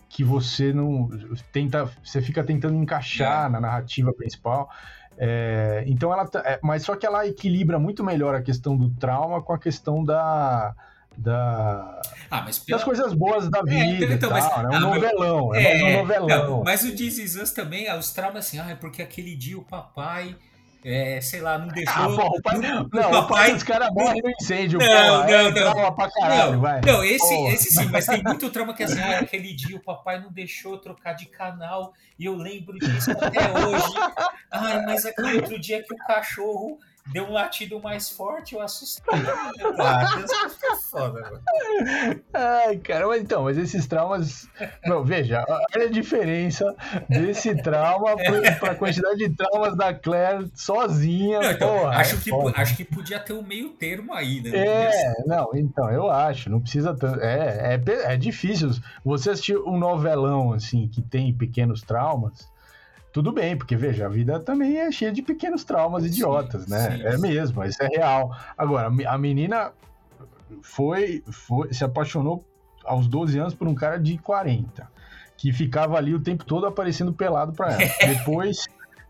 que você não tenta, você fica tentando encaixar é. na narrativa principal. É, então ela, tá, é, mas só que ela equilibra muito melhor a questão do trauma com a questão da da, ah, pela... das coisas boas da é, vida é, então, tal, mas, né? um ah, novelão, é, é, um novelão. Não, mas o This Is Us também, ah, os traumas assim, ah, é porque aquele dia o papai é, sei lá, não deixou. Ah, pô, o pai, não, não, o papai, os caras morrem no incêndio. Não, pô, não, é, não. Pra caralho, não, vai. não esse, esse sim, mas tem muito trauma que assim, ah, aquele dia o papai não deixou trocar de canal e eu lembro disso até hoje. Ai, mas aquele outro dia que o cachorro deu um latido mais forte, eu assustei. Ah, foda, mano. Ai, cara, mas então, mas esses traumas. Não, veja, olha a diferença desse trauma para a quantidade de traumas da Claire sozinha. Não, então, porra, acho, é que, acho que podia ter um meio termo aí, né? É, não, então, eu acho, não precisa tanto. É, é, é difícil. Você assistir um novelão, assim, que tem pequenos traumas tudo bem, porque veja, a vida também é cheia de pequenos traumas idiotas, sim, né? Sim, é sim. mesmo, isso é real. Agora, a menina foi, foi, se apaixonou aos 12 anos por um cara de 40, que ficava ali o tempo todo aparecendo pelado para ela. depois,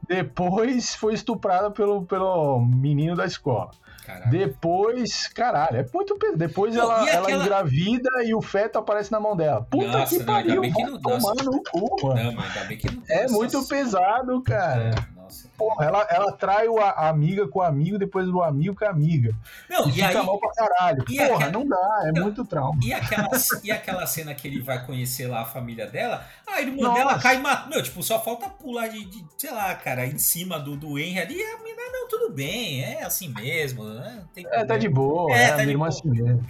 depois foi estuprada pelo, pelo menino da escola. Caraca. Depois, caralho, é muito peso. Depois não, ela, aquela... ela engravida e o feto aparece na mão dela. Puta nossa, que pariu, não, que não, tomar no cu, mano. Não, mas ainda bem que não É muito pesado, cara. É, nossa. Porra, ela, ela trai o, a amiga com o amigo, depois o amigo com a amiga. Não, e, e fica aí, mal pra caralho. Porra, aquela... não dá, é não, muito trauma. E aquela, e aquela cena que ele vai conhecer lá a família dela, a irmã nossa. dela cai e mata. Meu, tipo, só falta pular de, de, sei lá, cara, em cima do, do Henry ali. E a menina, não, tudo bem, é assim mesmo. Né? é, tá de boa, é, é tá a minha irmã assim mesmo.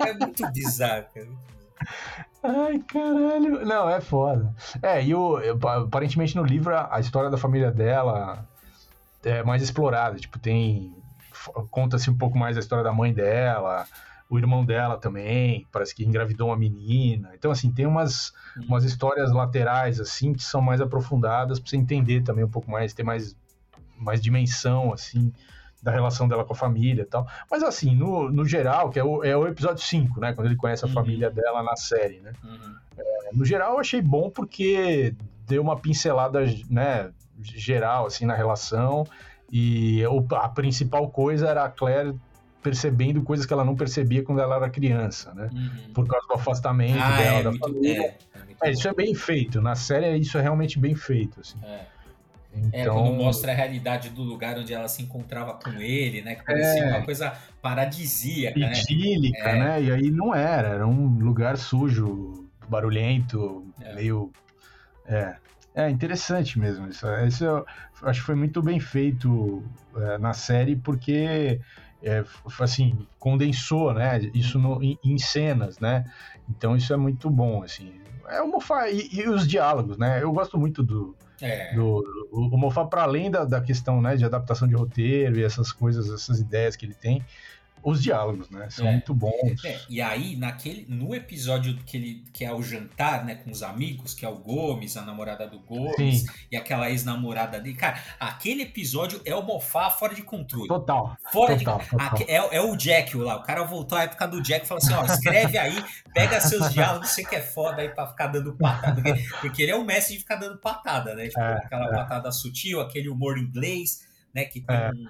é muito bizarro, cara. Ai, caralho. Não, é foda. É, e o, aparentemente no livro a história da família dela é mais explorada. Tipo, tem. Conta-se um pouco mais a história da mãe dela, o irmão dela também, parece que engravidou uma menina. Então, assim, tem umas, umas histórias laterais, assim, que são mais aprofundadas pra você entender também um pouco mais, ter mais, mais dimensão, assim da relação dela com a família e tal. Mas assim, no, no geral, que é o, é o episódio 5, né? Quando ele conhece a uhum. família dela na série, né? Uhum. É, no geral, eu achei bom porque deu uma pincelada, né? Geral, assim, na relação. E a principal coisa era a Claire percebendo coisas que ela não percebia quando ela era criança, né? Uhum. Por causa do afastamento ah, dela é, da família. É, é isso é bem feito. Na série, isso é realmente bem feito, assim. É. Então... É, quando então, mostra a realidade do lugar onde ela se encontrava com ele, né? Que parecia é... uma coisa paradisíaca, né? Idílica, né? né? E aí não era, era um lugar sujo, barulhento, é. meio... É, é interessante mesmo. Isso, isso eu acho que foi muito bem feito é, na série, porque é, assim, condensou, né? Isso no, em, em, cenas, né? Então isso é muito bom, assim. É o Moffat e, e, os diálogos, né? Eu gosto muito do, é. Do, o, o Moffat, para além da, da questão né, de adaptação de roteiro e essas coisas, essas ideias que ele tem, os diálogos, né? São é. muito bons. É. E aí, naquele, no episódio que ele que é o jantar, né, com os amigos, que é o Gomes, a namorada do Gomes, Sim. e aquela ex-namorada dele. Cara, aquele episódio é o Mofá fora de controle. Total. Fora total, de total. É, é o Jack lá. O cara voltou à época do Jack e falou assim: ó, escreve aí, pega seus diálogos, você que é foda aí pra ficar dando patada. Porque, porque ele é o mestre de ficar dando patada, né? Tipo, é, aquela é. patada sutil, aquele humor inglês, né? Que tem é. um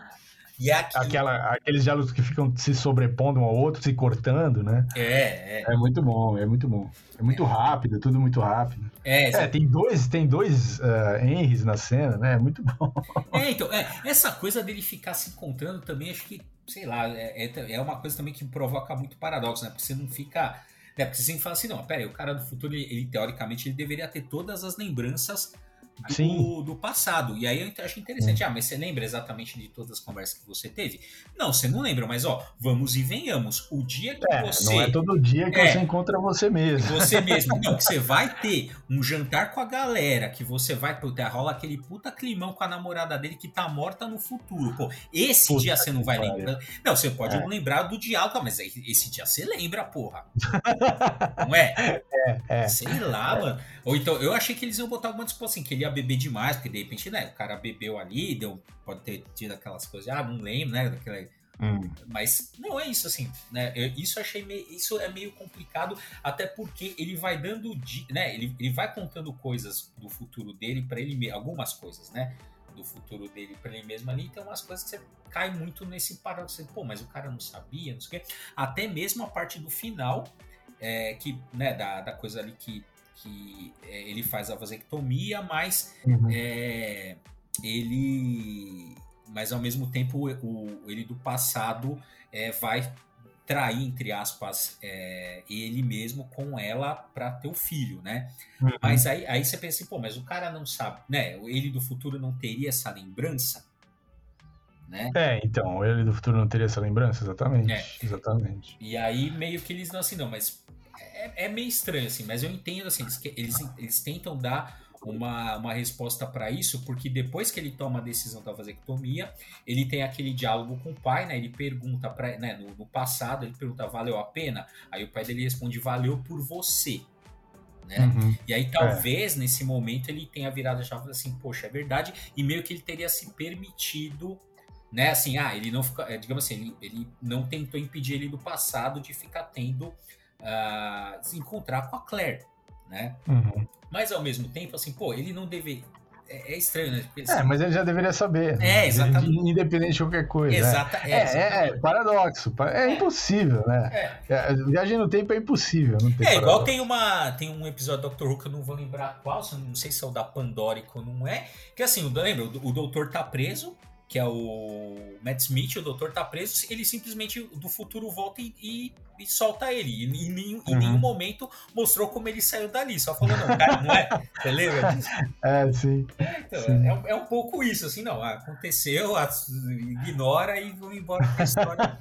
E é aquilo... Aquela, aqueles diálogos que ficam se sobrepondo um ao outro, se cortando, né? É, é. É muito bom, é muito bom. É muito é. rápido, tudo muito rápido. É, é tem dois, tem dois uh, Henrys na cena, né? É muito bom. É, então, é, essa coisa dele ficar se encontrando também, acho que, sei lá, é, é, é uma coisa também que provoca muito paradoxo, né? Porque você não fica. Né? Porque você sempre fala assim, não, pera aí, o cara do futuro, ele, ele teoricamente, ele deveria ter todas as lembranças do, do, passado. E aí eu acho interessante. Ah, mas você lembra exatamente de todas as conversas que você teve? Não, você não lembra, mas ó, vamos e venhamos. O dia que é, você. Não é todo dia que é, você encontra você mesmo. Você mesmo. Não, que você vai ter um jantar com a galera, que você vai. Puta, rola aquele puta climão com a namorada dele que tá morta no futuro. Pô, esse puta dia você não vai lembrar. Não, você pode é. lembrar do diálogo, mas esse dia você lembra, porra. não é? É, é. Sei lá, mano. Ou então, eu achei que eles iam botar alguma tipo assim, que ele ia beber demais, porque de repente, né, o cara bebeu ali, deu, pode ter tido aquelas coisas, ah, não lembro, né, daquela... Hum. Mas não é isso assim, né? Eu, isso achei meio, isso é meio complicado, até porque ele vai dando, né? Ele, ele vai contando coisas do futuro dele para ele, algumas coisas, né? Do futuro dele para ele mesmo ali, tem umas coisas que você cai muito nesse paradoxo, pô, mas o cara não sabia, não sei o quê. Até mesmo a parte do final, é, que, né, da, da coisa ali que que é, ele faz a vasectomia, mas uhum. é, ele, mas ao mesmo tempo o, ele do passado é, vai trair entre aspas é, ele mesmo com ela para ter o filho, né? Uhum. Mas aí, aí você pensa assim, pô, mas o cara não sabe, né? Ele do futuro não teria essa lembrança, né? É, então, ele do futuro não teria essa lembrança, exatamente, é. exatamente. E aí meio que eles não assim, não, mas é, é, meio estranho, assim, mas eu entendo, assim, eles, eles, eles tentam dar uma, uma resposta para isso, porque depois que ele toma a decisão da vasectomia, ele tem aquele diálogo com o pai, né? Ele pergunta para, né, no, no, passado, ele pergunta, valeu a pena? Aí o pai dele responde, valeu por você. Né? Uhum. E aí talvez é. nesse momento ele tenha virado a chave assim, poxa, é verdade, e meio que ele teria se permitido né? Assim, ah, ele não fica, é, digamos assim, ele, ele não tentou impedir ele do passado de ficar tendo uh, se encontrar com a Claire, né? Uhum. Mas ao mesmo tempo, assim, pô, ele não deve. É, é estranho, né? Porque, assim, é, mas ele já deveria saber. Né? É, exatamente. Independente de qualquer coisa. Exata, né? é, é, é, paradoxo. É, impossível, né? Viagem no tempo é impossível. Não tem é, paradoxo. igual tem, uma, tem um episódio do Doctor Who que eu não vou lembrar qual, não sei se é o da Pandorico ou não é. Que assim, lembra, o, o doutor tá preso, que é o Matt Smith, o doutor tá preso, ele simplesmente do futuro volta e, e, e solta ele. E, em, uhum. em, nenhum momento mostrou como ele saiu dali, só falando, cara, não é? Você lembra disso? É, sim. É, então, sim. É, é, um pouco isso, assim, não, aconteceu, ignora e vamos embora com a história.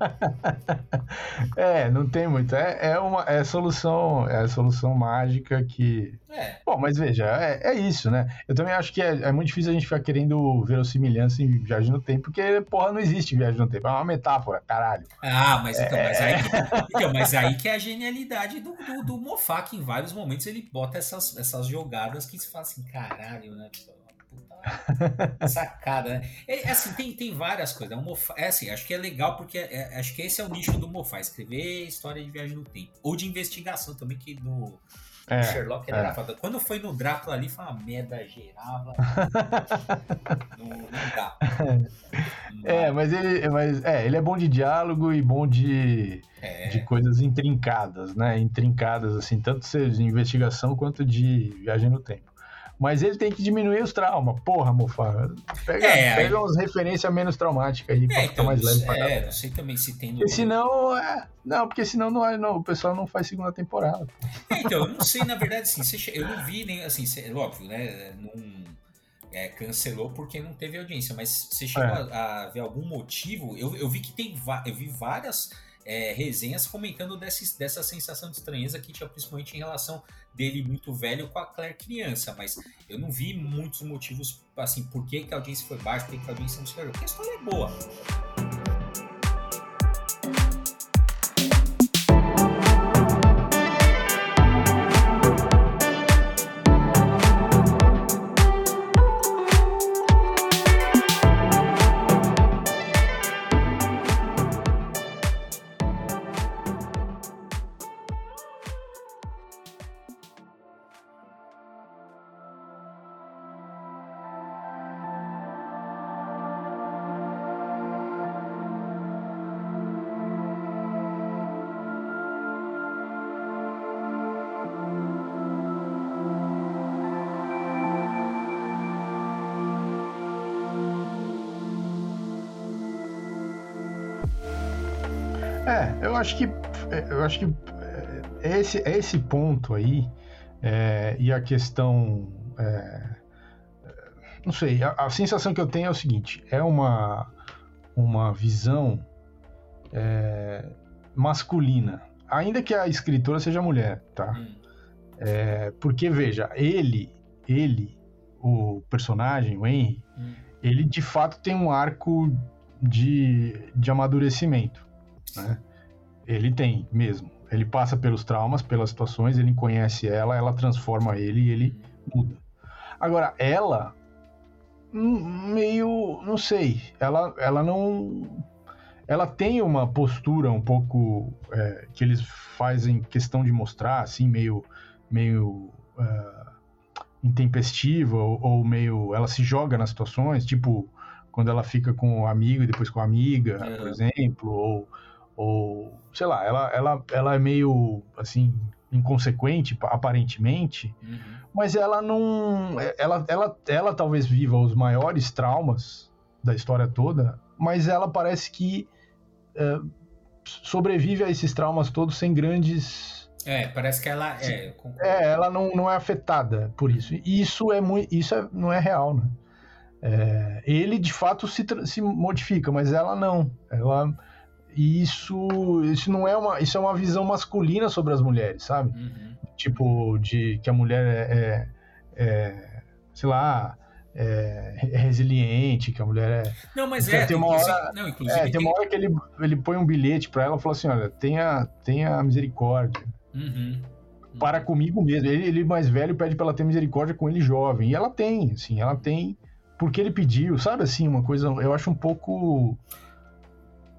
é, não tem muito. É, é uma é solução, é a solução mágica que. É. Bom, mas veja, é, é isso, né? Eu também acho que é, é muito difícil a gente ficar querendo verossimilhança em viagem no tempo, porque, porra, não existe viagem no tempo. É uma metáfora, caralho. Ah, mas então, mas, aí, que, então, mas aí que é a genialidade do, do, do Mofá, que em vários momentos ele bota essas, essas jogadas que se fala assim, caralho, né? Puta sacada, né? É, é, assim, tem, tem várias coisas. É, é assim, acho que é legal porque é, acho que esse é o nicho do Mofá, escrever história de viagem no tempo. Ou de investigação também, que no é, Sherlock era é. Quando foi no Drácula ali, foi uma merda gerava. não, não dá. É, mas ele, mas, é, ele é bom de diálogo e bom de, é. de coisas intrincadas, né? Intrincadas, assim, tanto de investigação quanto de viagem no tempo. Mas ele tem que diminuir os traumas. Porra, Mofa. Pega, é, pega aí... umas referências menos traumáticas aí é, pra então, ficar mais leve pra É, não sei também se tem no... Porque senão. É... Não, porque senão não, não, o pessoal não faz segunda temporada. É, então, eu não sei, na verdade, assim, eu não vi nem assim, óbvio, né? Não. É, cancelou porque não teve audiência, mas você chegou é. a, a, ver algum motivo? Eu, eu vi que tem eu vi várias é, resenhas comentando desse, dessa sensação de estranheza que tinha principalmente em relação dele muito velho com a Claire criança, mas eu não vi muitos motivos, assim, por que, que a audiência foi baixa, por que, que a audiência não se porque a história é boa. Acho que é, eu acho que é esse, é esse ponto aí é, e a questão é, não sei, a, a, sensação que eu tenho é o seguinte, é uma uma visão é, masculina, ainda que a escritora seja mulher, tá? Hum. É, porque veja, ele, ele, o personagem, o Henry, hum. ele de fato tem um arco de, de amadurecimento, né? Ele tem mesmo. Ele passa pelos traumas, pelas situações, ele conhece ela, ela transforma ele e ele muda. Agora, ela hum, meio, não sei, ela, ela não ela tem uma postura um pouco é, que eles fazem questão de mostrar, assim, meio, meio uh, intempestiva ou, ou, meio. Ela se joga nas situações, tipo quando ela fica com o amigo e depois com a amiga, é. por exemplo, ou, ou sei lá, ela, ela, ela é meio assim inconsequente aparentemente, uhum. mas ela não, ela, ela, ela talvez viva os maiores traumas da história toda, mas ela parece que é, sobrevive a esses traumas todos sem grandes. É, parece que ela é. É, ela não, não é afetada por isso. E isso é muito, isso é, não é real, né? É, ele de fato se, se modifica, mas ela não. Ela isso isso não é uma isso é uma visão masculina sobre as mulheres, sabe? Uhum. Tipo de que a mulher é, é, é sei lá é, é, resiliente, que a mulher é. Não, mas é. Tem uma hora, não, inclusive, é, tem uma hora que ele, ele põe um bilhete para ela e fala assim: olha, tenha, tenha misericórdia. Uhum. Para comigo mesmo. Ele, ele mais velho pede para ela ter misericórdia com ele jovem. E ela tem, assim, ela tem. Porque ele pediu, sabe assim, uma coisa. Eu acho um pouco.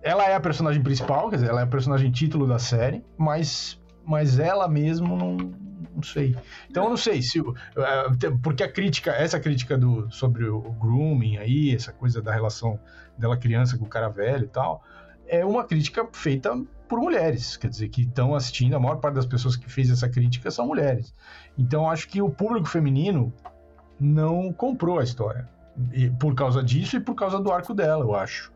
Ela é a personagem principal, quer dizer, ela é a personagem título da série, mas, mas ela mesmo não não sei. Então eu não sei se é, porque a crítica, essa crítica do sobre o grooming aí, essa coisa da relação dela criança com o cara velho e tal, é uma crítica feita por mulheres, quer dizer, que estão assistindo, a maior parte das pessoas que fez essa crítica são mulheres. Então acho que o público feminino não comprou a história. E por causa disso e por causa do arco dela, eu acho.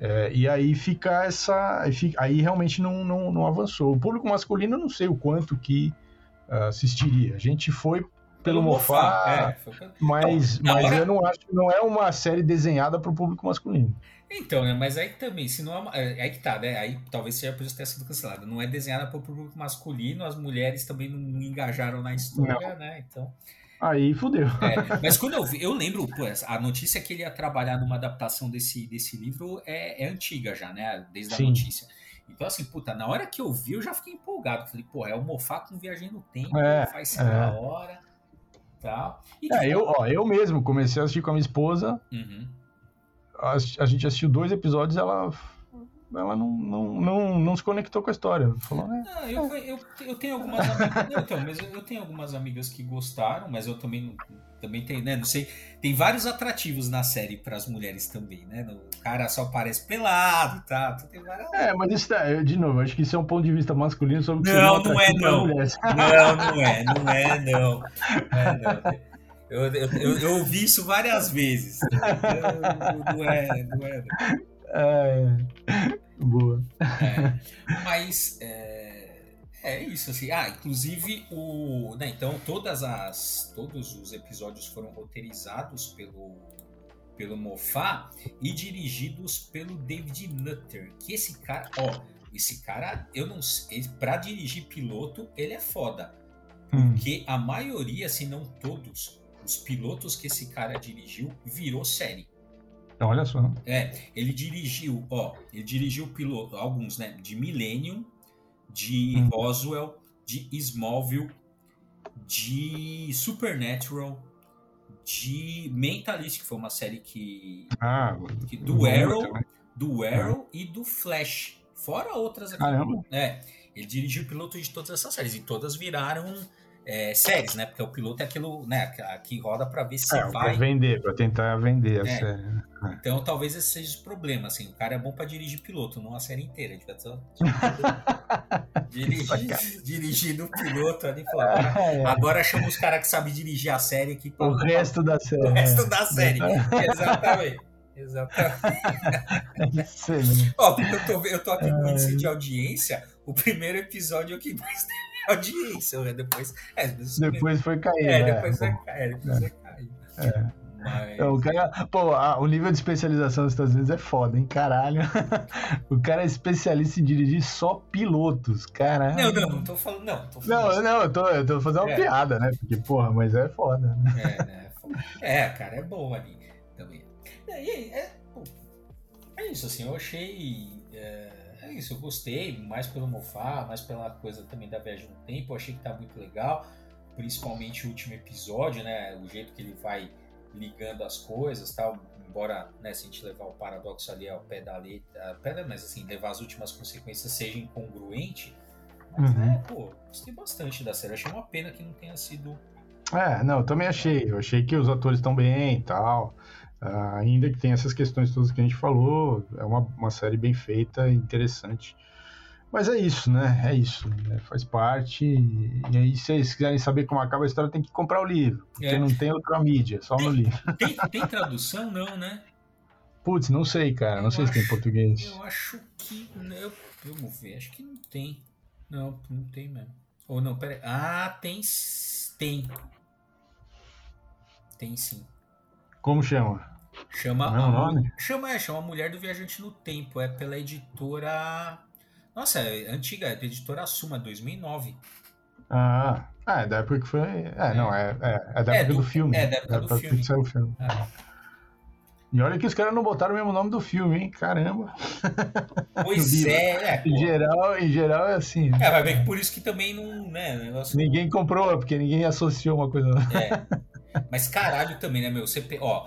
É, e aí fica essa. Aí realmente não, não, não avançou. O público masculino, eu não sei o quanto que assistiria. A gente foi pelo, Mofá, é, mas, então, mas hora... eu não acho que não é uma série desenhada para o público masculino. Então, né? Mas aí também, se não é, uma, é aí que tá, né? Aí talvez seja por isso ter sido cancelada. Não é desenhada para o público masculino, as mulheres também não engajaram na história, não. né? Então. Aí fudeu. É, mas quando eu vi, eu lembro, pô, a notícia que ele ia trabalhar numa adaptação desse, desse livro é, é antiga já, né? Desde a Sim. notícia. Então, assim, puta, na hora que eu vi, eu já fiquei empolgado. Falei, pô, é o Mofá com Viagem no Tempo, é, faz é. da hora. Tal. E, é, eu, ó, eu mesmo comecei a assistir com a minha esposa. Uhum. A, a, gente assistiu dois episódios ela ela não, não, não, não se conectou com a história. Falou, né? Não, eu, eu, eu tenho algumas amigas. Não, então, mas eu tenho algumas amigas que gostaram, mas eu também também tem, né? Não sei. Tem vários atrativos na série para as mulheres também, né? O cara só parece pelado tá. Várias... É, mas isso tá, de novo, acho que isso é um ponto de vista masculino sobre Não, não é não. Não, não é, não é não. É, não. Eu, eu, eu, eu, ouvi isso várias vezes. Não, não é, não é. Não. É boa. É, mas. É é isso, assim. Ah, inclusive o. Né, então, todas as. Todos os episódios foram roteirizados pelo. Pelo Mofá e dirigidos pelo David Nutter. Que esse cara. Ó, esse cara, eu não sei. Pra dirigir piloto, ele é foda. Hum. Porque a maioria, se não todos, os pilotos que esse cara dirigiu virou série. Olha só. É, ele dirigiu, ó, ele dirigiu piloto, alguns, né? De Millennium, de hum. Roswell, de Smallville, de Supernatural, de Mentalist, que foi uma série que. Ah, que do Arrow, do Arrow é. e do Flash. Fora outras aqui. Caramba. É, ele dirigiu o piloto de todas essas séries e todas viraram é, séries, né? Porque o piloto é aquilo, né? Que roda para ver se é, vai. Pra vender, para tentar vender a é. série. Né? É. Então talvez esse seja o problema, assim. O cara é bom para dirigir piloto, não a série inteira. Só... dirigir, dirigindo o piloto ali, falar, agora, é. agora chama os caras que sabem dirigir a série aqui. Pra, o resto da série. O resto da série, exatamente. Exatamente. é Ó, eu tô, eu tô aqui com índice de audiência, o primeiro episódio é o que mais tem audiência, né? Depois, é, depois foi cair. É, né? depois vai cair, depois vai cair. É. Mas... o cara, pô, a, o nível de especialização dos Estados Unidos é foda, hein? Caralho. o cara é especialista em dirigir só pilotos, caralho. Não, não, não tô falando, não. Tô falando não, não, eu tô, eu tô fazendo uma é. piada, né? Porque, porra, mas é foda, né? É, né? É, cara, é bom ali também. É, é, é isso, assim, eu achei. É, é, isso, eu gostei, mais pelo Mofá, mais pela coisa também da viagem no tempo, eu achei que tá muito legal, principalmente o último episódio, né? O jeito que ele vai ligando as coisas, tal, embora né, se a gente levar o paradoxo ali ao pé da letra, pé, mas assim, levar as últimas consequências seja incongruente, mas uhum. é, pô, gostei bastante da série, achei uma pena que não tenha sido é, não, eu também achei. Eu achei que os atores estão bem e tal. Uh, ainda que tenha essas questões todas que a gente falou, é uma, uma série bem feita, interessante. Mas é isso, né? É isso. Né? Faz parte. E aí, se vocês quiserem saber como acaba a história, tem que comprar o livro. Porque é. não tem outra mídia, só tem, no livro. Tem, tem tradução, não, né? Putz, não sei, cara. Não eu sei acho, se tem português. Eu acho que. Eu, vamos ver, acho que não tem. Não, não tem mesmo. Ou não, peraí. Ah, tem. Tem. Tem sim. Como chama? Chama Não é o nome? Chama, é, chama Mulher do Viajante no Tempo. É pela editora. Nossa, é antiga, é da editora Suma, 2009. Ah, ah, é da época que foi. É, é. não, é, é, é da é época do, do, filme. É da época, do, filme. Que saiu o filme. É. E olha que os caras não botaram o mesmo nome do filme, hein? Caramba. Pois é, é. Em geral, em geral é assim. É, vai ver que por isso que também não. Né, negócio... Ninguém comprou, porque ninguém associou uma coisa. É. Mas caralho também, né, meu? Você, ó,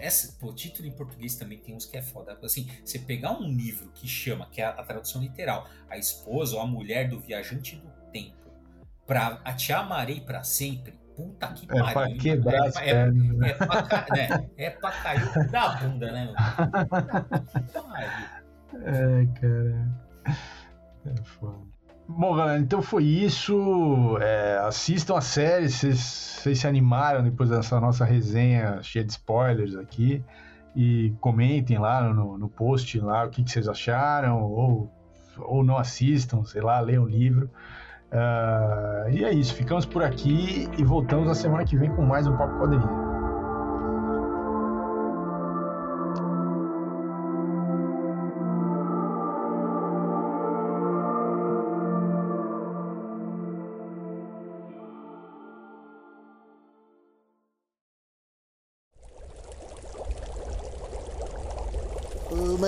essa, pô, título em português também tem uns que é foda. Assim, você pegar um livro que chama, que é a, a tradução literal, a esposa ou a mulher do viajante do tempo, pra a te amarei pra sempre, puta que pariu. É pra quebrar é. É, é, pra, né? é pra cair da bunda, né, meu? É, cara. É foda. Bom, galera, então foi isso. É, assistam a série, vocês, se animaram depois dessa nossa resenha cheia de spoilers aqui. E comentem lá no, no post lá o que, que vocês acharam, ou, ou não assistam, sei lá, leiam o livro. Uh, e é isso, ficamos por aqui e voltamos na semana que vem com mais um Papo Quadrinho.